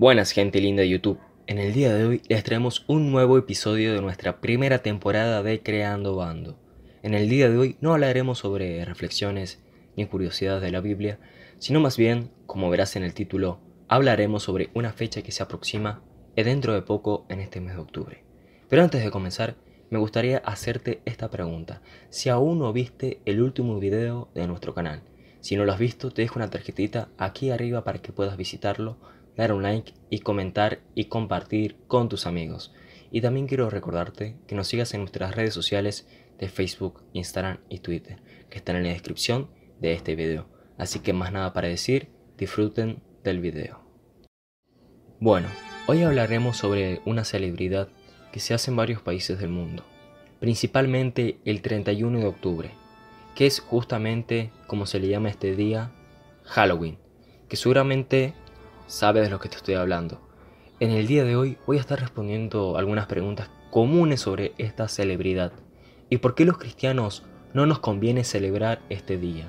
Buenas gente linda de YouTube. En el día de hoy les traemos un nuevo episodio de nuestra primera temporada de Creando Bando. En el día de hoy no hablaremos sobre reflexiones ni curiosidades de la Biblia, sino más bien, como verás en el título, hablaremos sobre una fecha que se aproxima dentro de poco en este mes de octubre. Pero antes de comenzar, me gustaría hacerte esta pregunta. Si aún no viste el último video de nuestro canal, si no lo has visto, te dejo una tarjetita aquí arriba para que puedas visitarlo dar un like y comentar y compartir con tus amigos. Y también quiero recordarte que nos sigas en nuestras redes sociales de Facebook, Instagram y Twitter, que están en la descripción de este video. Así que más nada para decir, disfruten del video. Bueno, hoy hablaremos sobre una celebridad que se hace en varios países del mundo, principalmente el 31 de octubre, que es justamente como se le llama este día, Halloween, que seguramente sabe de lo que te estoy hablando. En el día de hoy voy a estar respondiendo algunas preguntas comunes sobre esta celebridad y por qué los cristianos no nos conviene celebrar este día.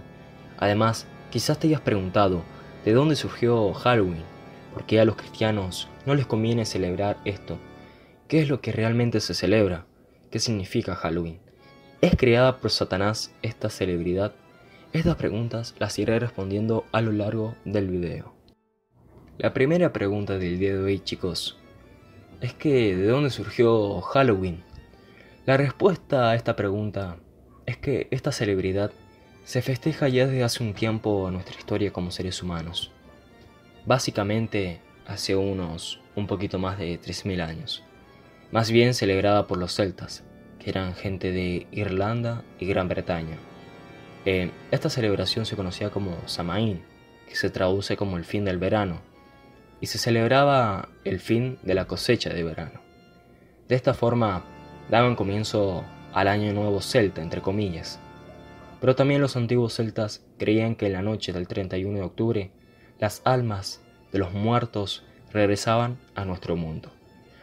Además, quizás te hayas preguntado de dónde surgió Halloween, por qué a los cristianos no les conviene celebrar esto, qué es lo que realmente se celebra, qué significa Halloween. ¿Es creada por Satanás esta celebridad? Estas preguntas las iré respondiendo a lo largo del video. La primera pregunta del día de hoy, chicos, es que ¿de dónde surgió Halloween? La respuesta a esta pregunta es que esta celebridad se festeja ya desde hace un tiempo en nuestra historia como seres humanos. Básicamente hace unos un poquito más de 3.000 años. Más bien celebrada por los celtas, que eran gente de Irlanda y Gran Bretaña. Eh, esta celebración se conocía como Samaín, que se traduce como el fin del verano y se celebraba el fin de la cosecha de verano. De esta forma daban comienzo al año nuevo celta, entre comillas. Pero también los antiguos celtas creían que en la noche del 31 de octubre las almas de los muertos regresaban a nuestro mundo.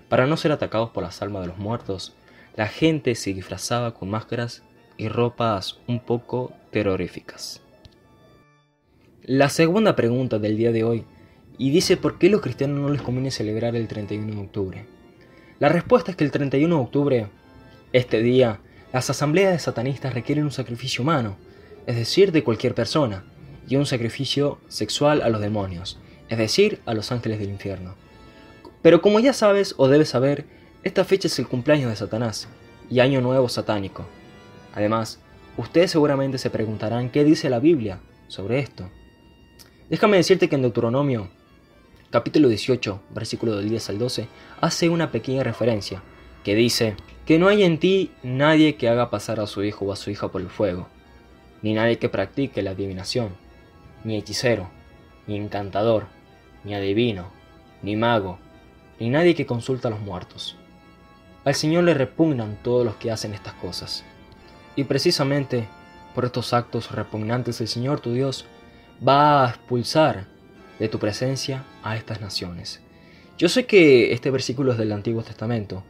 Para no ser atacados por las almas de los muertos, la gente se disfrazaba con máscaras y ropas un poco terroríficas. La segunda pregunta del día de hoy y dice por qué los cristianos no les conviene celebrar el 31 de octubre. La respuesta es que el 31 de octubre, este día, las asambleas de satanistas requieren un sacrificio humano, es decir, de cualquier persona, y un sacrificio sexual a los demonios, es decir, a los ángeles del infierno. Pero como ya sabes o debes saber, esta fecha es el cumpleaños de Satanás y Año Nuevo satánico. Además, ustedes seguramente se preguntarán qué dice la Biblia sobre esto. Déjame decirte que en Deuteronomio capítulo 18, versículo del 10 al 12, hace una pequeña referencia, que dice, que no hay en ti nadie que haga pasar a su hijo o a su hija por el fuego, ni nadie que practique la adivinación, ni hechicero, ni encantador, ni adivino, ni mago, ni nadie que consulta a los muertos. Al Señor le repugnan todos los que hacen estas cosas. Y precisamente por estos actos repugnantes el Señor tu Dios va a expulsar de tu presencia a estas naciones. Yo sé que este versículo es del Antiguo Testamento,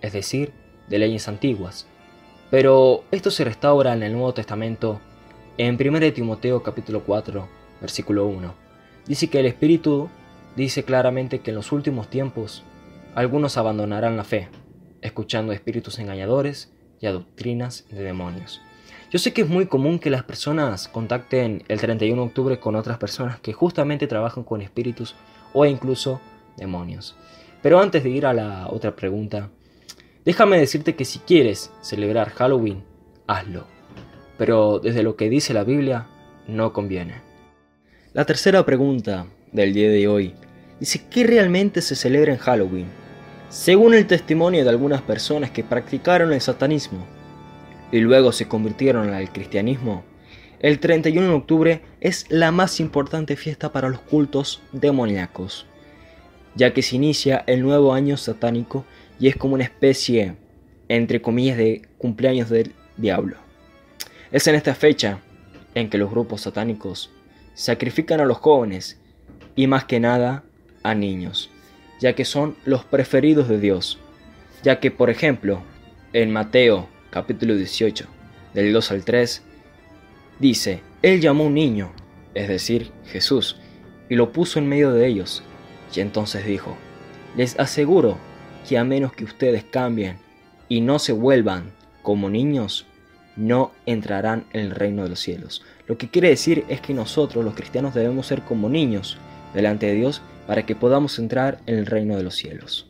es decir, de leyes antiguas, pero esto se restaura en el Nuevo Testamento en 1 Timoteo capítulo 4, versículo 1. Dice que el Espíritu dice claramente que en los últimos tiempos algunos abandonarán la fe, escuchando espíritus engañadores y a doctrinas de demonios. Yo sé que es muy común que las personas contacten el 31 de octubre con otras personas que justamente trabajan con espíritus o incluso demonios. Pero antes de ir a la otra pregunta, déjame decirte que si quieres celebrar Halloween, hazlo. Pero desde lo que dice la Biblia, no conviene. La tercera pregunta del día de hoy dice ¿qué realmente se celebra en Halloween? Según el testimonio de algunas personas que practicaron el satanismo, y luego se convirtieron al cristianismo, el 31 de octubre es la más importante fiesta para los cultos demoníacos, ya que se inicia el nuevo año satánico y es como una especie, entre comillas, de cumpleaños del diablo. Es en esta fecha en que los grupos satánicos sacrifican a los jóvenes y más que nada a niños, ya que son los preferidos de Dios, ya que por ejemplo en Mateo capítulo 18, del 2 al 3, dice, Él llamó un niño, es decir, Jesús, y lo puso en medio de ellos, Y entonces dijo, les aseguro que a menos que ustedes cambien y no se vuelvan como niños, no entrarán en el reino de los cielos. Lo que quiere decir es que nosotros los cristianos debemos ser como niños delante de Dios para que podamos entrar en el reino de los cielos.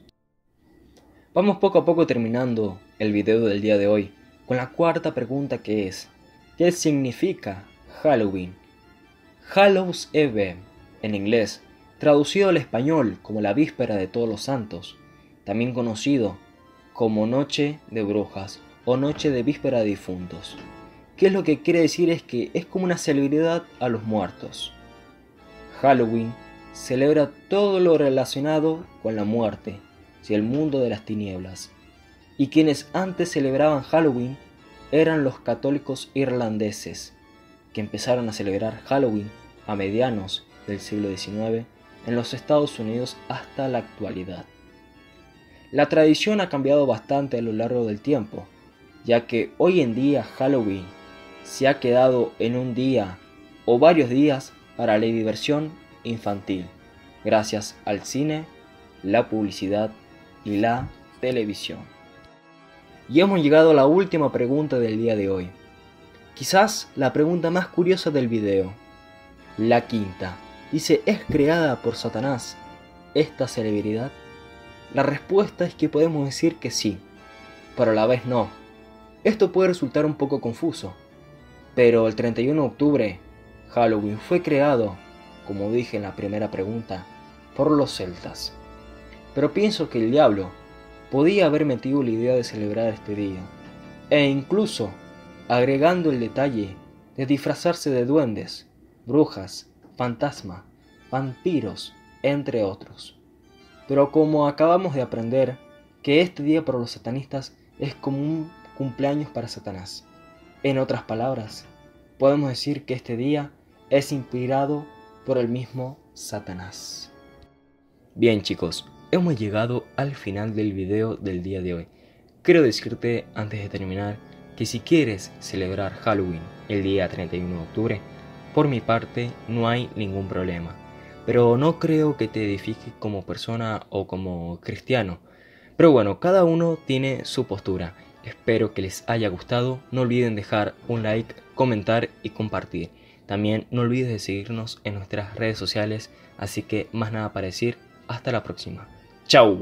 Vamos poco a poco terminando el video del día de hoy con la cuarta pregunta que es, ¿qué significa Halloween? Hallows Eve, en inglés, traducido al español como la víspera de todos los santos, también conocido como Noche de Brujas o Noche de Víspera de Difuntos. ¿Qué es lo que quiere decir? Es que es como una celebridad a los muertos. Halloween celebra todo lo relacionado con la muerte y el mundo de las tinieblas. Y quienes antes celebraban Halloween eran los católicos irlandeses, que empezaron a celebrar Halloween a medianos del siglo XIX en los Estados Unidos hasta la actualidad. La tradición ha cambiado bastante a lo largo del tiempo, ya que hoy en día Halloween se ha quedado en un día o varios días para la diversión infantil, gracias al cine, la publicidad y la televisión. Y hemos llegado a la última pregunta del día de hoy. Quizás la pregunta más curiosa del video. La quinta. Dice, ¿es creada por Satanás esta celebridad? La respuesta es que podemos decir que sí, pero a la vez no. Esto puede resultar un poco confuso, pero el 31 de octubre, Halloween fue creado, como dije en la primera pregunta, por los celtas. Pero pienso que el diablo podía haber metido la idea de celebrar este día, e incluso agregando el detalle de disfrazarse de duendes, brujas, fantasma, vampiros, entre otros. Pero como acabamos de aprender que este día para los satanistas es como un cumpleaños para Satanás. En otras palabras, podemos decir que este día es inspirado por el mismo Satanás. Bien chicos, hemos llegado al final del video del día de hoy. Quiero decirte antes de terminar que si quieres celebrar Halloween el día 31 de octubre, por mi parte no hay ningún problema. Pero no creo que te edifique como persona o como cristiano. Pero bueno, cada uno tiene su postura Espero que les haya gustado. No olviden dejar un like, comentar y compartir. También no olvides de seguirnos en nuestras redes sociales. Así que más nada para decir. Hasta la próxima. 教